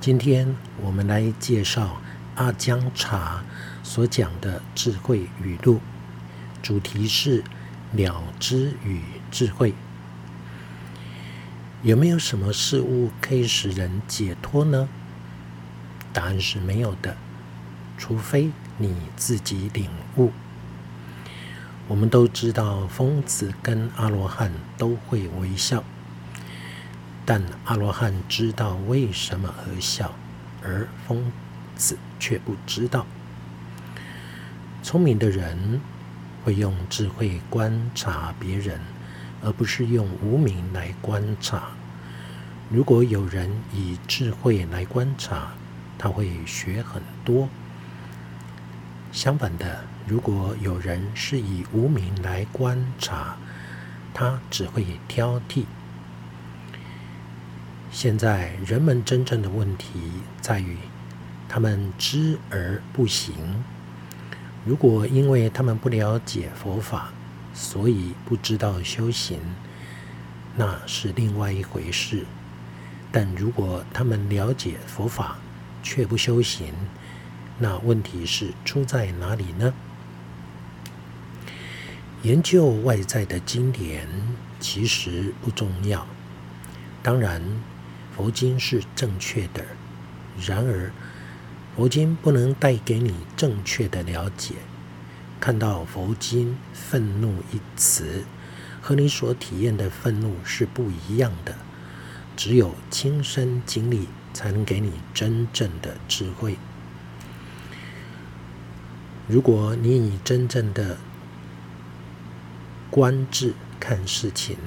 今天我们来介绍阿姜茶所讲的智慧语录，主题是了知与智慧。有没有什么事物可以使人解脱呢？答案是没有的，除非你自己领悟。我们都知道，疯子跟阿罗汉都会微笑，但阿罗汉知道为什么而笑，而疯子却不知道。聪明的人会用智慧观察别人，而不是用无名来观察。如果有人以智慧来观察，他会学很多。相反的，如果有人是以无名来观察，他只会挑剔。现在人们真正的问题在于，他们知而不行。如果因为他们不了解佛法，所以不知道修行，那是另外一回事。但如果他们了解佛法，却不修行，那问题是出在哪里呢？研究外在的经典其实不重要。当然，佛经是正确的。然而，佛经不能带给你正确的了解。看到佛经“愤怒”一词，和你所体验的愤怒是不一样的。只有亲身经历，才能给你真正的智慧。如果你以真正的观智看事情，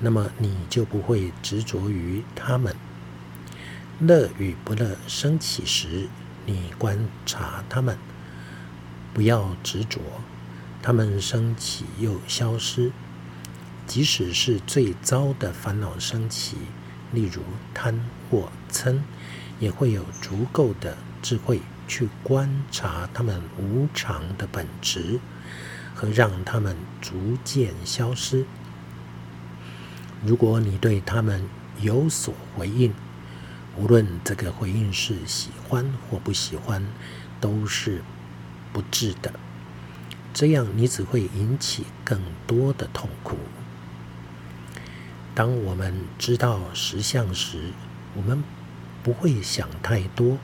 那么你就不会执着于他们。乐与不乐升起时，你观察他们，不要执着。他们升起又消失，即使是最糟的烦恼升起，例如贪或嗔，也会有足够的智慧。去观察他们无常的本质，和让他们逐渐消失。如果你对他们有所回应，无论这个回应是喜欢或不喜欢，都是不智的。这样你只会引起更多的痛苦。当我们知道实相时，我们不会想太多。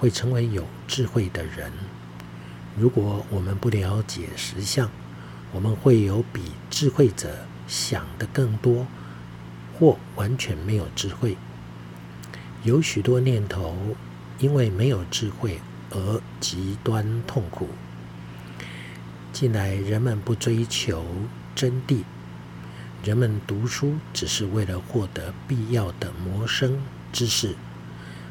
会成为有智慧的人。如果我们不了解实相，我们会有比智慧者想的更多，或完全没有智慧。有许多念头因为没有智慧而极端痛苦。近来人们不追求真谛，人们读书只是为了获得必要的谋生知识。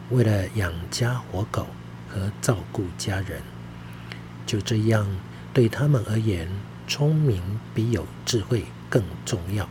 为了养家活口和照顾家人，就这样对他们而言，聪明比有智慧更重要。